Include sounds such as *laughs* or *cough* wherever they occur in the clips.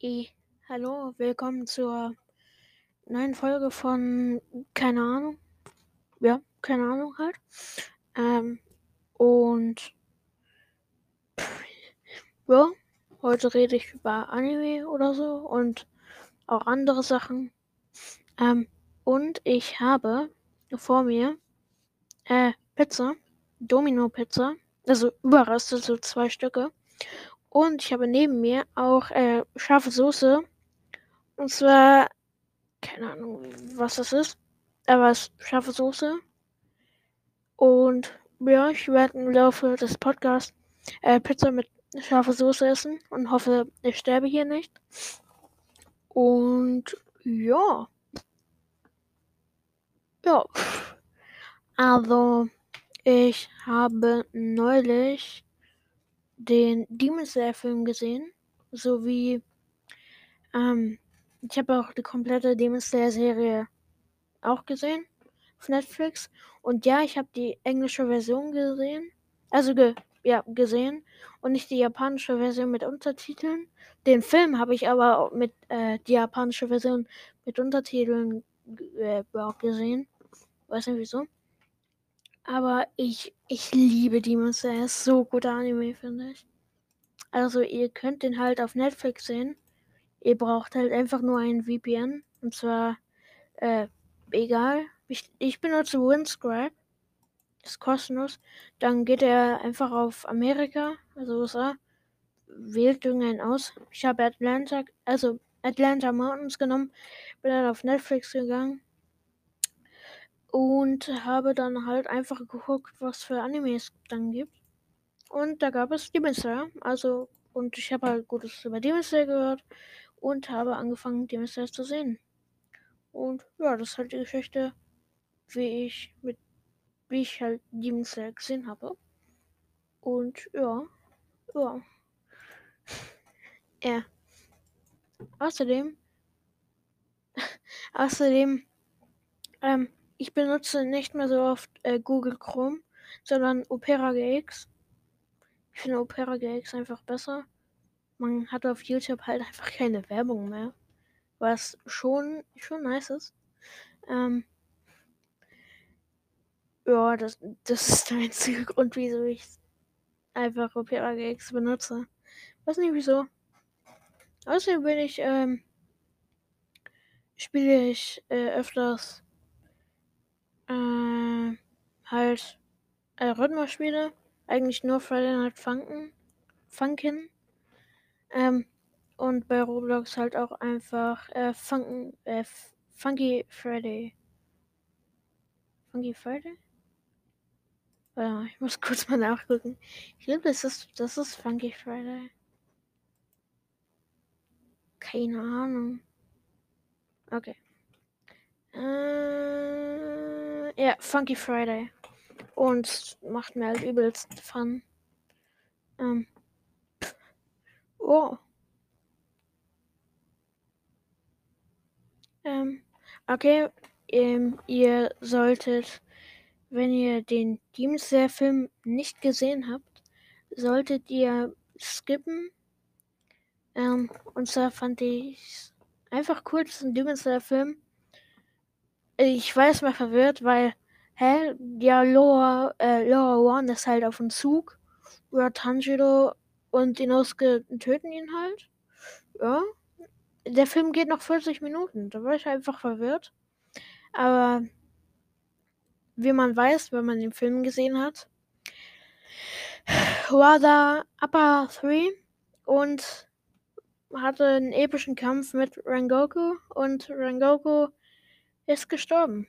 I, hallo, willkommen zur neuen Folge von keine Ahnung. Ja, keine Ahnung halt. Ähm, und ja, heute rede ich über Anime oder so und auch andere Sachen. Ähm, und ich habe vor mir äh, Pizza, Domino Pizza, also Überreste, so zwei Stücke. Und ich habe neben mir auch äh, scharfe Soße. Und zwar, keine Ahnung, was das ist. Aber es ist scharfe Soße. Und ja, ich werde im Laufe des Podcasts äh, Pizza mit scharfer Soße essen und hoffe, ich sterbe hier nicht. Und ja. Ja. Also, ich habe neulich den Demon Slayer Film gesehen, sowie ähm, ich habe auch die komplette Demon Slayer Serie auch gesehen auf Netflix und ja, ich habe die englische Version gesehen, also ge ja, gesehen und nicht die japanische Version mit Untertiteln. Den Film habe ich aber auch mit äh, die japanische Version mit Untertiteln äh, gesehen. Weiß nicht wieso. Aber ich, ich liebe Demon Slayer. Ist so guter Anime, finde ich. Also ihr könnt den halt auf Netflix sehen. Ihr braucht halt einfach nur einen VPN. Und zwar, äh, egal. Ich, ich benutze Windscribe. Ist kostenlos. Dann geht er einfach auf Amerika, also USA. Wählt irgendeinen aus. Ich habe Atlanta, also Atlanta Mountains genommen. Bin dann auf Netflix gegangen und habe dann halt einfach geguckt, was für Animes es dann gibt. Und da gab es Demon Slayer, also und ich habe halt Gutes über Demon Slayer gehört und habe angefangen, Demon Slayer zu sehen. Und ja, das ist halt die Geschichte, wie ich mit wie ich halt Demon Slayer gesehen habe. Und ja, ja. *laughs* ja. Außerdem, *laughs* außerdem, ähm, ich benutze nicht mehr so oft äh, Google Chrome, sondern Opera GX. Ich finde Opera GX einfach besser. Man hat auf YouTube halt einfach keine Werbung mehr, was schon, schon nice ist. Ähm, ja, das, das ist der einzige *laughs* Grund, wieso ich einfach Opera GX benutze. Weiß nicht wieso. Außerdem bin ich, ähm, spiele ich äh, öfters äh, halt äh, Rhythmusspiele. Eigentlich nur Friday Night Funkin. Funkin. Ähm, und bei Roblox halt auch einfach äh, Funken, äh, Funky Friday. Funky Friday? Ja, ich muss *laughs* kurz mal nachgucken. Ich glaube, das ist, das ist Funky Friday. Keine Ahnung. Okay. Äh, ja, Funky Friday. Und macht mir halt übelst Fun. Ähm. Oh. Ähm, okay, ähm, ihr solltet, wenn ihr den Demon Slayer Film nicht gesehen habt, solltet ihr skippen. Ähm, und zwar fand ich einfach cool, dass ein Demon Slayer Film. Ich war erstmal verwirrt, weil, hä, ja, Loa, äh, Loa One ist halt auf dem Zug. Über Tanjiro und Inosuke töten ihn halt. Ja. Der Film geht noch 40 Minuten. Da war ich einfach verwirrt. Aber wie man weiß, wenn man den Film gesehen hat, war da Upper 3 und hatte einen epischen Kampf mit Rengoku und Rengoku ist gestorben.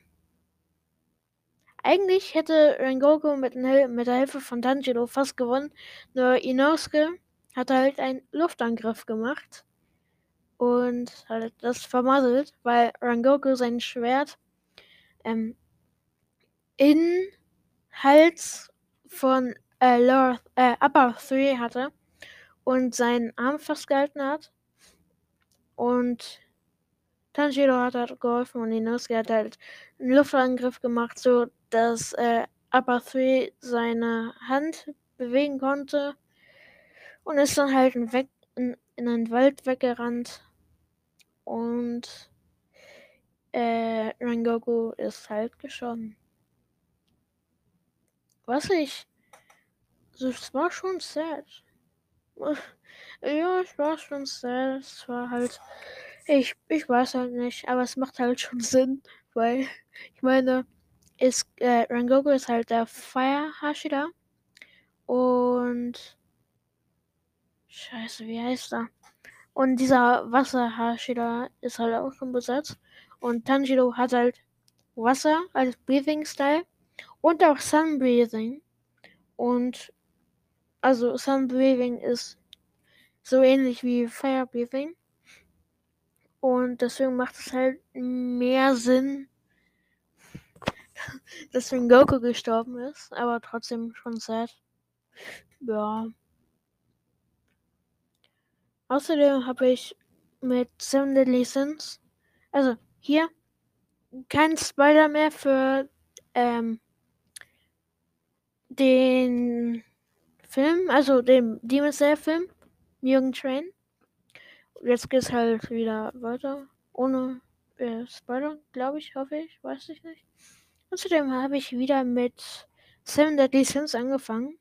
Eigentlich hätte Rengoku mit, mit der Hilfe von Tanjiro fast gewonnen, nur Inosuke hat halt einen Luftangriff gemacht und halt das vermasselt, weil Rengoku sein Schwert ähm, in Hals von äh, Lower, äh, Upper 3 hatte und seinen Arm festgehalten hat. Und Tanjiro hat halt geholfen und Inosuke hat halt einen Luftangriff gemacht, so dass äh, Upper 3 seine Hand bewegen konnte und ist dann halt weg, in einen Wald weggerannt und äh, Rengoku ist halt gestorben. Was ich. Das war schon sad. *laughs* Ja, ich war schon sad. Es war halt. Ich, ich weiß halt nicht, aber es macht halt schon Sinn, weil ich meine, ist, äh, Rengoku ist halt der Fire Hashira und Scheiße, wie heißt er? Und dieser Wasser Hashira ist halt auch schon besetzt. Und Tanjiro hat halt Wasser als Breathing Style und auch Sun Breathing. Und also Sun Breathing ist so ähnlich wie Fire Breathing. Und deswegen macht es halt mehr Sinn, *laughs* dass Goku gestorben ist, aber trotzdem schon sad. Ja. Außerdem habe ich mit Seven Deadly Sins, also hier, kein Spoiler mehr für ähm, den Film, also den Demon Slayer Film, Mugen Train. Jetzt geht's halt wieder weiter, ohne äh, Spoiler, glaube ich, hoffe ich, weiß ich nicht. Außerdem habe ich wieder mit Seven Deadly Sins angefangen,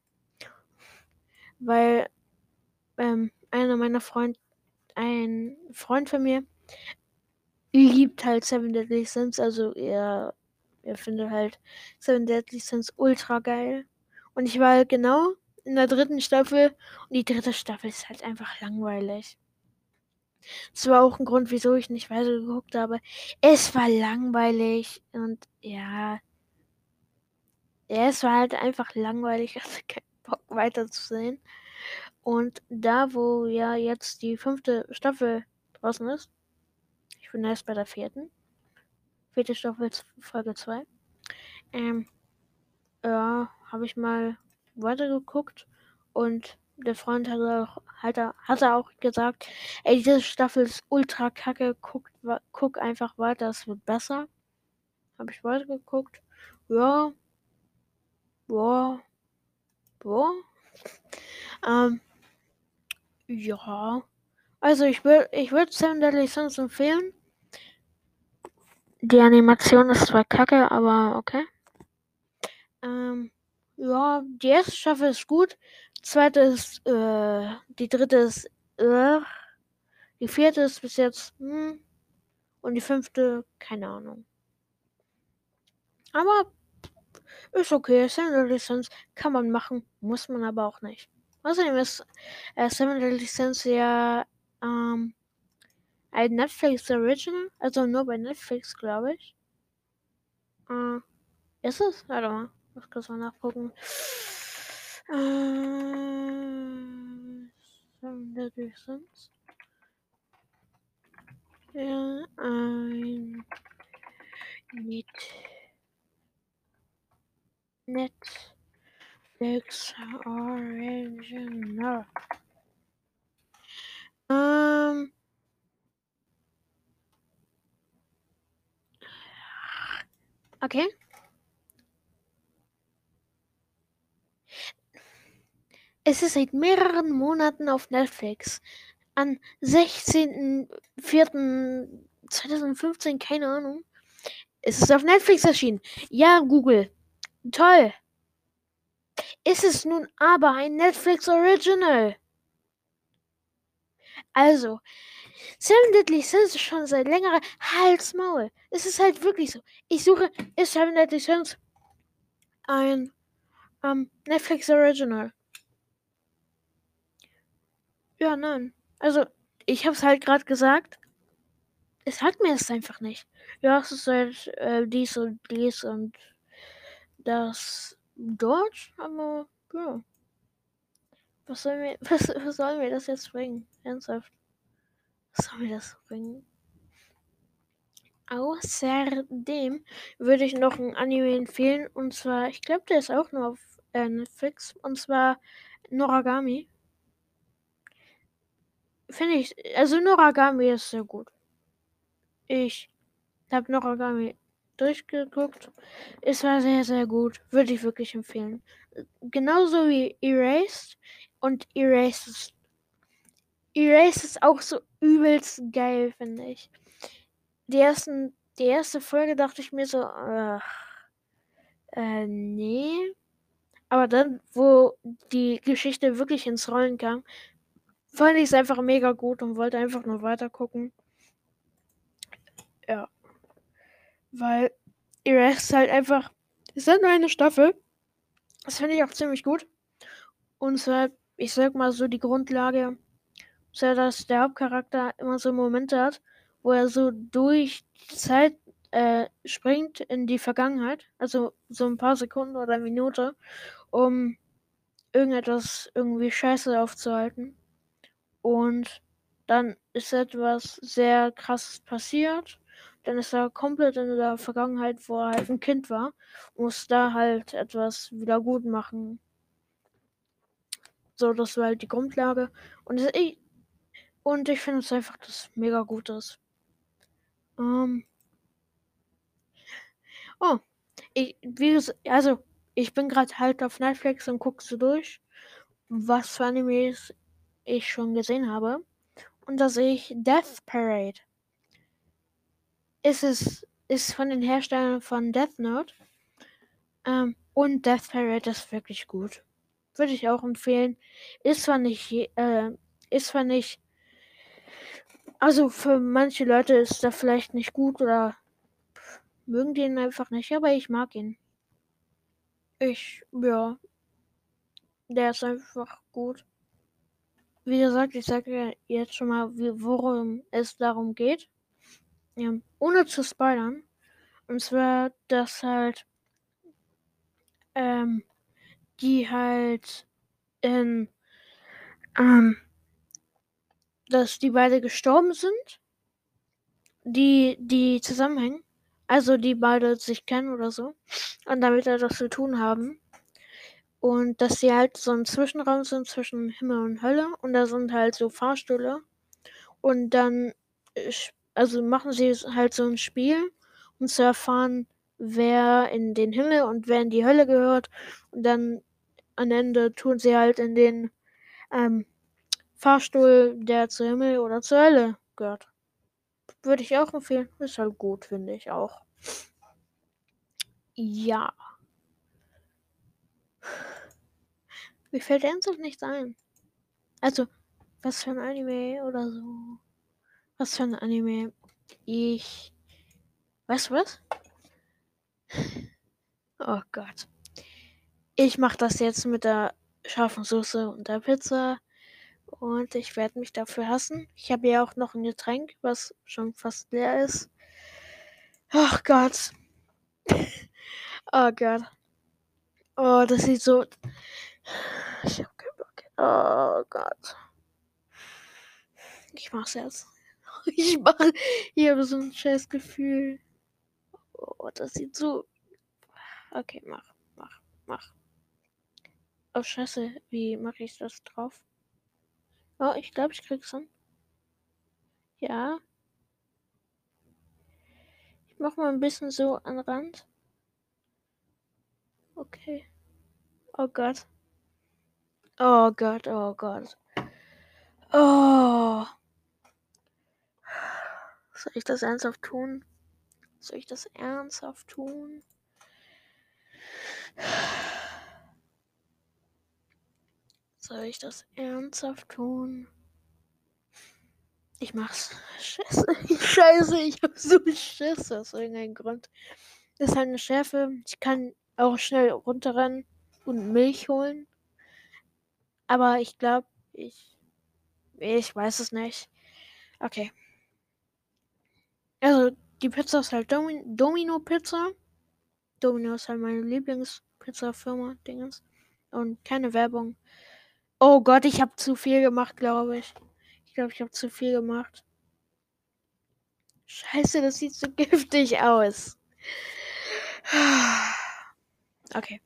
weil ähm, einer meiner Freunde, ein Freund von mir, liebt halt Seven Deadly Sins, also er, er findet halt Seven Deadly Sins ultra geil. Und ich war halt genau in der dritten Staffel und die dritte Staffel ist halt einfach langweilig. Das war auch ein Grund, wieso ich nicht weiter geguckt habe. Es war langweilig und ja. Ja, es war halt einfach langweilig. *laughs* Ich hatte keinen Bock weiterzusehen. Und da, wo ja jetzt die fünfte Staffel draußen ist, ich bin erst bei der vierten, vierte Staffel, Folge 2, ähm, ja, habe ich mal weitergeguckt und der Freund hat auch, hat, er, hat er auch gesagt, ey, diese Staffel ist ultra kacke, guck, guck einfach weiter, es wird besser. Habe ich weitergeguckt. Ja. Ja. Ja. Ähm, ja. Also ich würde ich würd Seven Deadly Sins empfehlen. Die Animation ist zwar kacke, aber okay. Ähm, ja, die erste Staffel ist gut. Zweite ist, äh, die dritte ist, äh, die vierte ist bis jetzt, hm, und die fünfte, keine Ahnung. Aber ist okay. Deadly Sins kann man machen, muss man aber auch nicht. Außerdem ist äh, Seven Deadly Sins ja ähm, ein Netflix Original, also nur bei Netflix, glaube ich. Äh, ist es? Warte mal, muss kurz mal nachgucken. Äh, Seven Deadly Sins. Ja, ein mit Netflix. Netflix Original. Ähm. Okay. Es ist seit mehreren Monaten auf Netflix. Am 16.04.2015, keine Ahnung. Es ist auf Netflix erschienen. Ja, Google. Toll. Ist es nun aber ein Netflix Original? Also, Seven Deadly Sins ist schon seit längerer Hals Maul. Es ist halt wirklich so. Ich suche, ist Seven Deadly Sins ein ähm, Netflix Original? Ja, nein. Also, ich hab's halt gerade gesagt. Es sagt mir es einfach nicht. Ja, es ist halt äh, dies und dies und das Deutsch, aber ja. Was soll mir, *laughs* was, was soll mir das jetzt bringen? Ernsthaft. Was soll mir das bringen? Außerdem würde ich noch ein Anime empfehlen. Und zwar, ich glaube, der ist auch nur auf äh, Netflix. Und zwar Noragami. Finde ich, also Noragami ist sehr gut. Ich habe Noragami durchgeguckt. Es war sehr, sehr gut. Würde ich wirklich empfehlen. Genauso wie Erased. Und Erased ist Erase ist auch so übelst geil, finde ich. Die, ersten, die erste Folge dachte ich mir so, ach, äh, nee. Aber dann, wo die Geschichte wirklich ins Rollen kam, fand ich es einfach mega gut und wollte einfach nur weiter gucken. Ja. Weil Erase ist halt einfach, es ist halt nur eine Staffel. Das finde ich auch ziemlich gut. Und zwar, ich sag mal so, die Grundlage ist ja, dass der Hauptcharakter immer so Momente hat, wo er so durch Zeit äh, springt in die Vergangenheit, also so ein paar Sekunden oder Minute, um irgendetwas irgendwie Scheiße aufzuhalten. Und dann ist etwas sehr krasses passiert. Dann ist er komplett in der Vergangenheit, wo er halt ein Kind war, muss da halt etwas wieder gut machen. So, das war halt die Grundlage. Und ich, und ich finde es einfach, dass mega gut ist. Ähm. Oh. Ich, wie also, ich bin gerade halt auf Netflix und gucke so durch, was für Animes ich schon gesehen habe. Und da sehe ich Death Parade. Ist es ist von den Herstellern von Death Note. Ähm, und Death Parade ist wirklich gut. Würde ich auch empfehlen. Ist zwar nicht, äh, ist zwar nicht, also für manche Leute ist er vielleicht nicht gut oder mögen den einfach nicht, aber ich mag ihn. Ich, ja, der ist einfach gut. Wie gesagt, ich sage jetzt schon mal, worum es darum geht. Ja, ohne zu spoilern. Und zwar, dass halt ähm, die halt in ähm, dass die beide gestorben sind, die die zusammenhängen, also die beide sich kennen oder so und damit etwas zu tun haben und dass sie halt so ein Zwischenraum sind zwischen Himmel und Hölle und da sind halt so Fahrstühle und dann also machen sie halt so ein Spiel, um zu erfahren, wer in den Himmel und wer in die Hölle gehört. Und dann am Ende tun sie halt in den ähm, Fahrstuhl, der zur Himmel oder zur Hölle gehört. Würde ich auch empfehlen. Ist halt gut, finde ich auch. Ja. Mir fällt ernsthaft nichts ein. Also, was für ein Anime oder so. Was für ein Anime? Ich. Weißt du was? Oh Gott. Ich mache das jetzt mit der scharfen Soße und der Pizza. Und ich werde mich dafür hassen. Ich habe ja auch noch ein Getränk, was schon fast leer ist. Oh Gott. *laughs* oh Gott. Oh, das sieht so. Ich hab keinen Bock. Oh Gott. Ich mach's jetzt. *laughs* Ich mach. Ich habe so ein scheiß Gefühl. Oh, das sieht so. Okay, mach, mach, mach. Oh, scheiße. Wie mache ich das drauf? Oh, ich glaube, ich krieg's an. Ja. Ich mach mal ein bisschen so an Rand. Okay. Oh Gott. Oh Gott, oh Gott. Oh. Soll ich das ernsthaft tun? Soll ich das ernsthaft tun? Soll ich das ernsthaft tun? Ich mach's. Scheiße, *laughs* Scheiße, ich hab so Schiss aus irgendeinem Grund. Das ist halt eine Schärfe. Ich kann auch schnell runterrennen und Milch holen. Aber ich glaube, ich. Ich weiß es nicht. Okay. Also, die Pizza ist halt Domi Domino Pizza. Domino ist halt meine Lieblingspizza-Firma, Dingens. Und keine Werbung. Oh Gott, ich habe zu viel gemacht, glaube ich. Ich glaube, ich habe zu viel gemacht. Scheiße, das sieht so *laughs* giftig aus. Okay.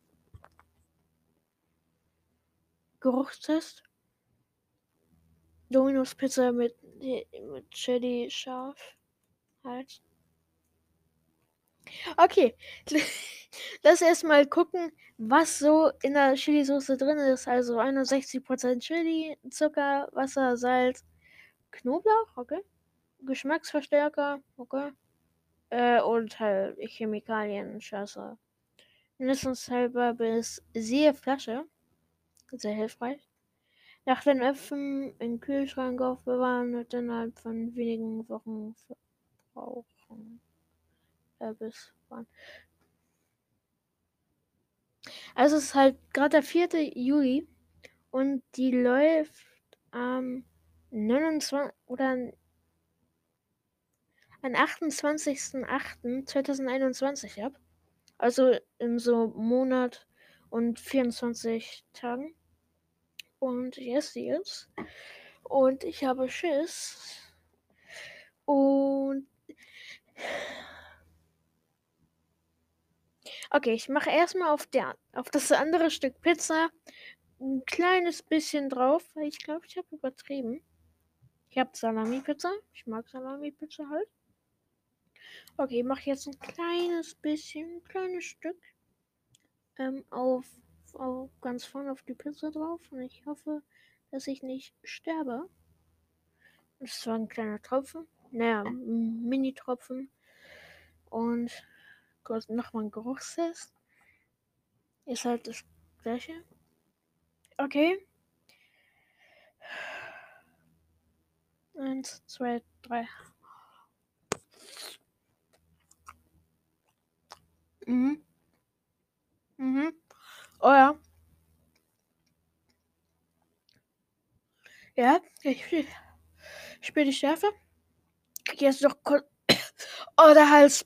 Geruchstest. Dominos Pizza mit, mit Chili scharf. Halt. Okay. *laughs* Lass erstmal gucken, was so in der Chili-Soße drin ist. Also 61% Chili, Zucker, Wasser, Salz, Knoblauch, okay. Geschmacksverstärker, okay. Äh, und halt Chemikalien, scheiße. Mindestens halber bis siehe Flasche. Sehr hilfreich. Nach den Öpfen im Kühlschrank aufbewahren und innerhalb von wenigen Wochen verbrauchen. Äh, bis wann? Also es ist halt gerade der 4. Juli und die läuft am 29 oder am 28.08.2021 ab. Also in so Monat und 24 Tagen. Und yes, ist. Und ich habe Schiss. Und. Okay, ich mache erstmal auf, der, auf das andere Stück Pizza ein kleines bisschen drauf, weil ich glaube, ich habe übertrieben. Ich habe Salami-Pizza. Ich mag Salami-Pizza halt. Okay, ich mache jetzt ein kleines bisschen, ein kleines Stück ähm, auf, auf ganz vorne auf die Pizza drauf. Und ich hoffe, dass ich nicht sterbe. Das war ein kleiner Tropfen. Naja, Mini-Tropfen. Und kurz nochmal ein Geruchstest. Ist halt das gleiche. Okay. Eins, zwei, drei. Mhm. Mhm. Oh ja. Ja, ich, ich spüre die Schärfe. Jetzt noch kurz. *coughs* Oh, der Hals.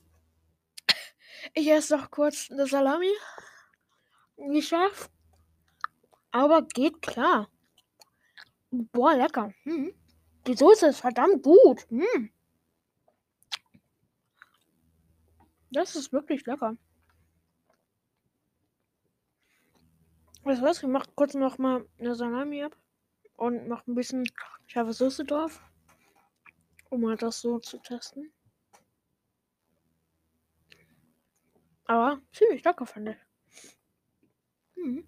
Ich esse noch kurz eine Salami. Nicht scharf. Aber geht klar. Boah, lecker. Hm. Die Soße ist verdammt gut. Hm. Das ist wirklich lecker. Du was? Ich mach kurz noch mal eine Salami ab und mach ein bisschen scharfe Soße drauf, um mal das so zu testen. Aber ziemlich lecker, fand ich. Hm.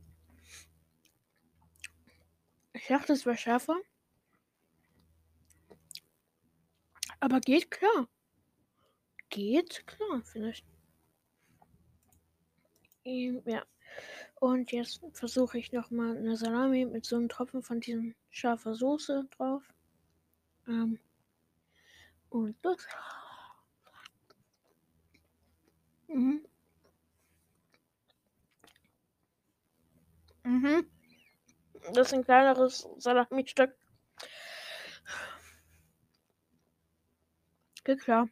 Ich dachte, es wäre schärfer. Aber geht klar. Geht klar, finde ich. Ähm, ja. Und jetzt versuche ich nochmal eine Salami mit so einem Tropfen von diesem scharfer Soße drauf. Ähm, und das. Mhm. Mhm. Das ist ein kleineres Salami-Stück. Geht klar.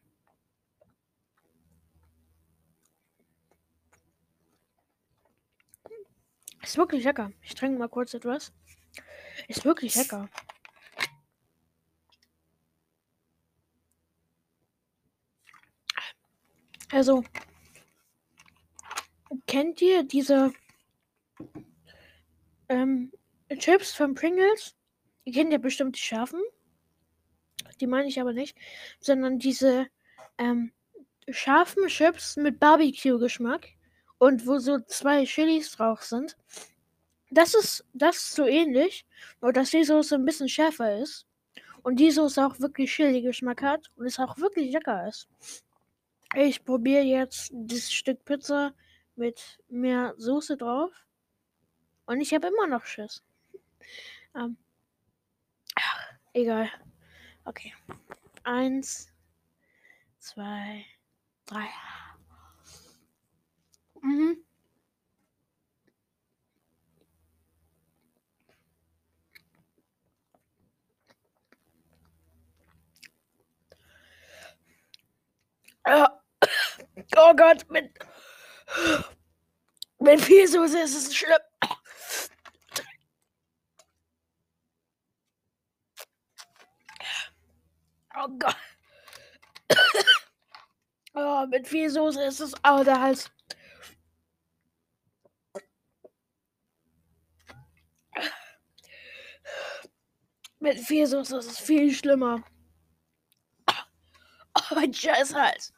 Ist wirklich lecker. Ich trinke mal kurz etwas. Ist wirklich lecker. Also, kennt ihr diese ähm, Chips von Pringles? Ihr kennt ja bestimmt die scharfen. Die meine ich aber nicht. Sondern diese ähm, scharfen Chips mit Barbecue-Geschmack und wo so zwei Chilis drauf sind. Das ist, das ist so ähnlich, nur dass die Soße ein bisschen schärfer ist. Und die Soße auch wirklich Chili-Geschmack hat und es auch wirklich lecker ist. Ich probiere jetzt das Stück Pizza mit mehr Soße drauf. Und ich habe immer noch Schiss. Ähm, ach, egal. Okay. Eins, zwei, drei. Mhm. Oh Gott, mit, mit viel Soße ist es schlimm. Oh Gott. Oh, mit viel Soße ist es. Oh, der Hals. Mit Soße ist es viel schlimmer. Oh, mein scheiß Hals.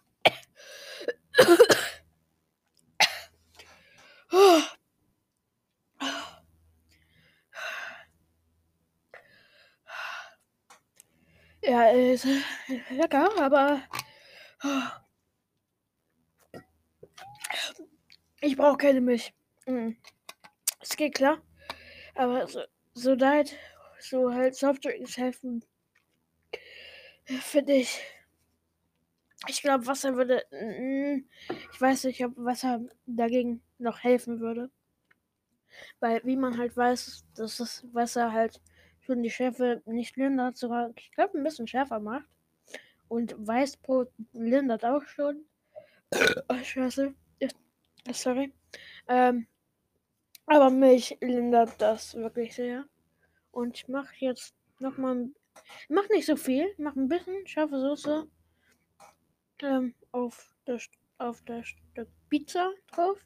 Ja, ist lecker, aber ich brauche keine Milch. Mhm. Es geht klar. Aber so, so Diet, so halt Softdrinks helfen, finde ich. Ich glaube, Wasser würde. Mm, ich weiß nicht, ob Wasser dagegen noch helfen würde. Weil, wie man halt weiß, dass das Wasser halt schon die Schärfe nicht lindert, sogar, ich glaube, ein bisschen schärfer macht. Und Weißbrot lindert auch schon. Oh, Scheiße. Sorry. Ähm, aber Milch lindert das wirklich sehr. Und ich mache jetzt nochmal. Mach nicht so viel. Mach ein bisschen scharfe Soße ähm, auf, der, auf der Stück Pizza drauf.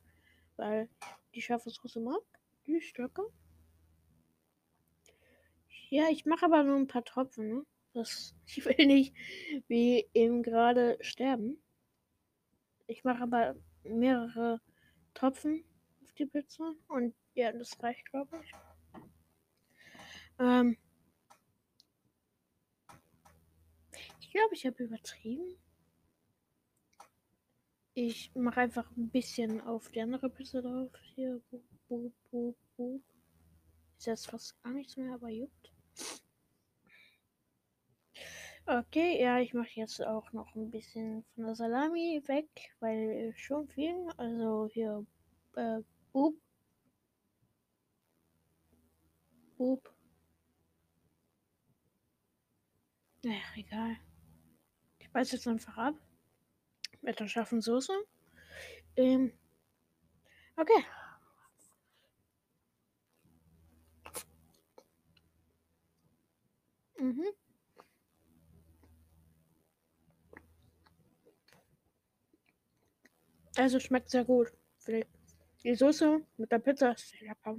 Weil die scharfe Soße mag. Die stärker. Ja, ich mache aber nur ein paar Tropfen. Ne? Das, *laughs* ich will nicht wie eben gerade sterben. Ich mache aber mehrere Tropfen auf die Pizza. Und ja, das reicht, glaube ich. Ähm, ich glaube, ich habe übertrieben. Ich mache einfach ein bisschen auf die andere Pizza drauf. Hier, boop, boop, boop, boop. Ist jetzt fast gar nichts mehr, aber juckt. Okay, ja, ich mache jetzt auch noch ein bisschen von der Salami weg, weil schon viel. Also hier, äh, Boop. Boop. Naja, egal. Ich beiß jetzt einfach ab. Mit der scharfen Soße. Ähm. Okay. Mhm. Also schmeckt sehr gut. Die Soße mit der Pizza ist sehr lecker.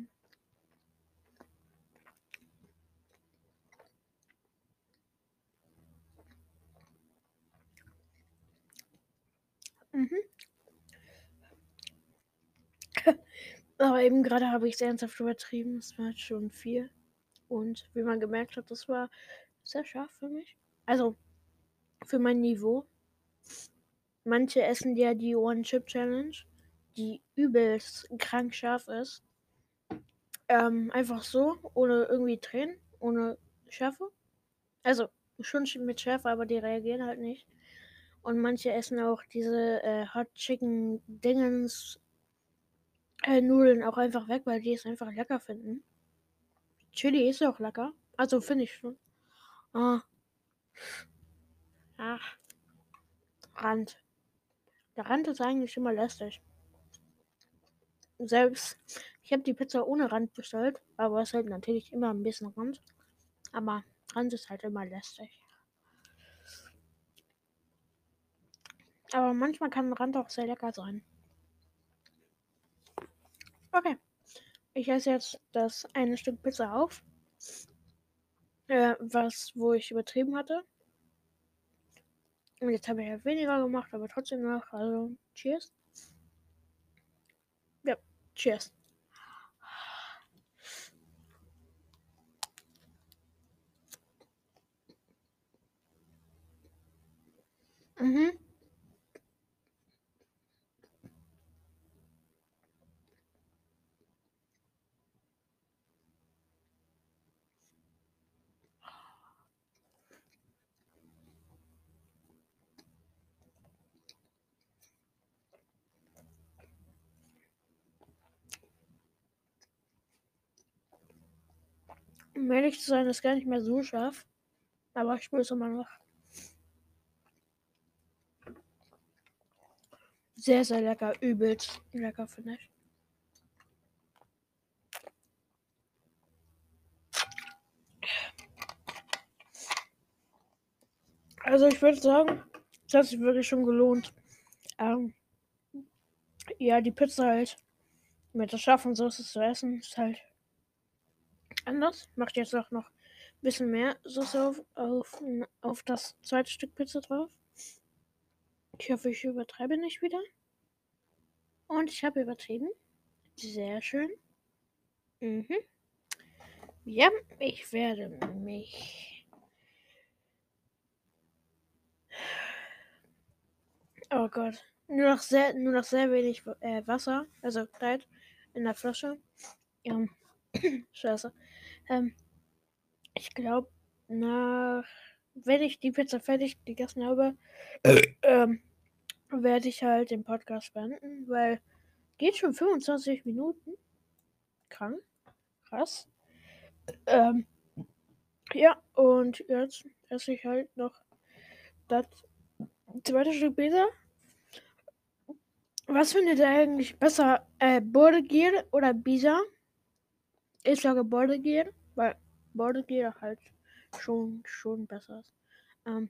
Mhm. *laughs* Aber eben gerade habe ich es ernsthaft übertrieben. Es war schon viel. Und wie man gemerkt hat, das war sehr scharf für mich. Also für mein Niveau. Manche essen ja die One-Chip-Challenge, die übelst krank scharf ist. Ähm, einfach so, ohne irgendwie Tränen, ohne Schärfe. Also schon mit Schärfe, aber die reagieren halt nicht. Und manche essen auch diese äh, Hot Chicken Dingens äh, Nudeln auch einfach weg, weil die es einfach lecker finden. Chili ist auch lecker. Also finde ich schon. Ah. Ach. Rand. Der Rand ist eigentlich immer lästig. Selbst, ich habe die Pizza ohne Rand bestellt, aber es ist halt natürlich immer ein bisschen Rand. Aber Rand ist halt immer lästig. Aber manchmal kann Rand auch sehr lecker sein. Okay. Ich esse jetzt das eine Stück Pizza auf. Äh, was, wo ich übertrieben hatte. Und jetzt habe ich ja weniger gemacht, aber trotzdem noch. Also, cheers. Ja, cheers. Mhm. Um ehrlich zu sein, ist gar nicht mehr so scharf. Aber ich spüre es immer noch. Sehr, sehr lecker. Übelst lecker, finde ich. Also ich würde sagen, es hat sich wirklich schon gelohnt. Ähm, ja, die Pizza halt mit der scharfen Soße zu essen, ist halt anders. Macht jetzt auch noch ein bisschen mehr Soße auf, auf, auf das zweite Stück Pizza drauf. Ich hoffe, ich übertreibe nicht wieder. Und ich habe übertrieben. Sehr schön. Mhm. Ja, ich werde mich. Oh Gott. Nur noch sehr, nur noch sehr wenig äh, Wasser, also Kleid in der Flasche. Ja. Ähm, *clears throat* Scheiße. Ähm, ich glaube, nach, wenn ich die Pizza fertig gegessen habe, ähm, werde ich halt den Podcast beenden, weil geht schon 25 Minuten. Krank. Krass. Ähm, ja, und jetzt esse ich halt noch das zweite Stück Pizza. Was findet ihr eigentlich besser? Äh, Bordegier oder Bisa? Ich sage Bordegier, weil Bordegier halt schon, schon besser ist. Ähm,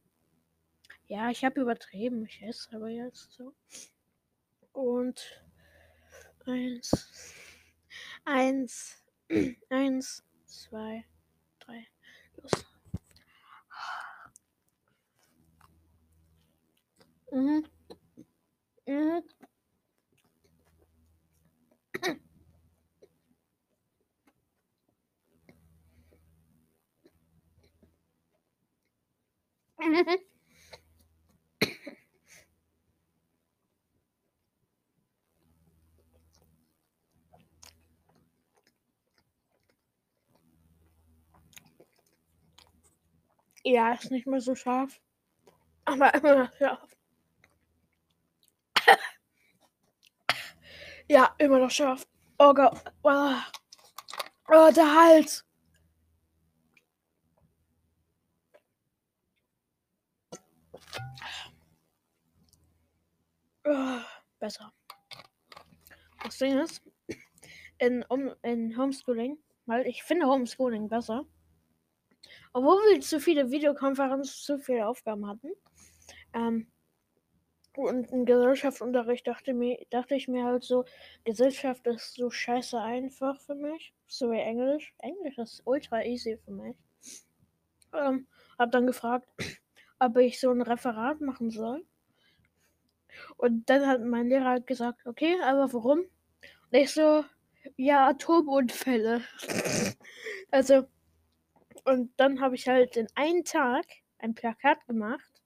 ja, ich habe übertrieben. Ich esse aber jetzt so. Und eins, eins, *clears throat* eins, zwei, drei, los. Mhm. Mhm. Ja, ist nicht mehr so scharf. Aber immer noch scharf. *laughs* ja, immer noch scharf. Oh Gott. Oh, oh der Hals. Oh, besser. Das Ding ist, in, um, in Homeschooling, weil ich finde Homeschooling besser, obwohl wir zu viele Videokonferenzen, zu viele Aufgaben hatten, ähm, und in Gesellschaftsunterricht dachte, mir, dachte ich mir halt so, Gesellschaft ist so scheiße einfach für mich. So wie Englisch. Englisch ist ultra easy für mich. Ähm, hab dann gefragt, *clears throat* ob ich so ein Referat machen soll. Und dann hat mein Lehrer halt gesagt, okay, aber warum? Und ich so, ja, Atomunfälle. *laughs* also, und dann habe ich halt in einem Tag ein Plakat gemacht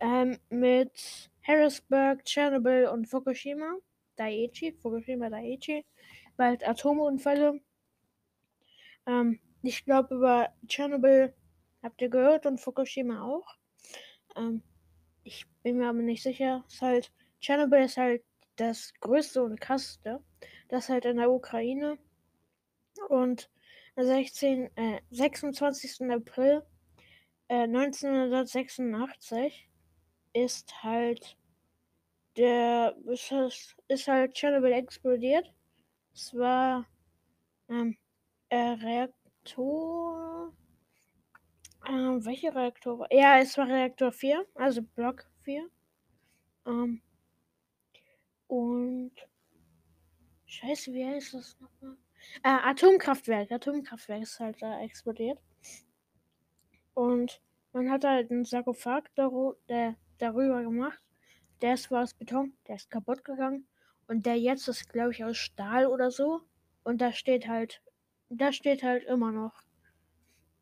ähm, mit Harrisburg, Chernobyl und Fukushima. Daiichi, Fukushima Daiichi. Bald Atomunfälle. Ähm, ich glaube, über Chernobyl habt ihr gehört und Fukushima auch. Ähm, ich bin mir aber nicht sicher. Ist halt, Chernobyl ist halt das größte und krasseste. Das halt in der Ukraine. Und 16, äh, 26. April äh, 1986 ist halt der ist, ist halt Chernobyl explodiert. Es war ähm, äh, Reaktor. Äh, welcher Reaktor war? Ja, es war Reaktor 4, also Block 4. Ähm, und Scheiße, wie heißt das nochmal? Äh, Atomkraftwerk. Atomkraftwerk ist halt da explodiert. Und man hat halt einen Sarkophag der, darüber gemacht. Der ist war aus Beton, der ist kaputt gegangen. Und der jetzt ist, glaube ich, aus Stahl oder so. Und da steht halt, da steht halt immer noch.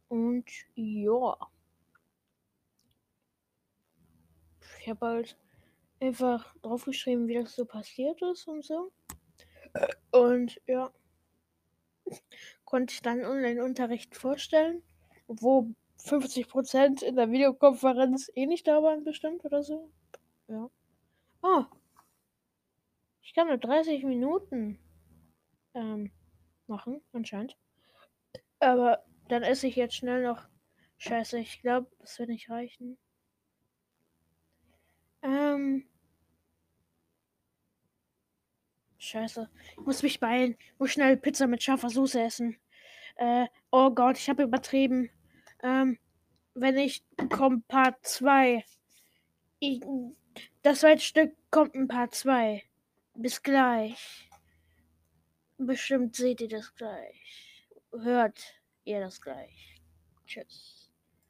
Und ja. Ich habe halt einfach draufgeschrieben, wie das so passiert ist und so. Und ja, konnte ich dann Online-Unterricht vorstellen, wo 50% in der Videokonferenz eh nicht da waren, bestimmt oder so. Ja. Oh. Ich kann nur 30 Minuten ähm, machen, anscheinend. Aber dann esse ich jetzt schnell noch. Scheiße, ich glaube, das wird nicht reichen. Ähm. Scheiße. Ich muss mich beeilen. Ich muss schnell Pizza mit scharfer Soße essen. Äh, oh Gott, ich habe übertrieben. Ähm, wenn ich kommt Part 2. Das zweite Stück kommt in Part 2. Bis gleich. Bestimmt seht ihr das gleich. Hört ihr das gleich. Tschüss.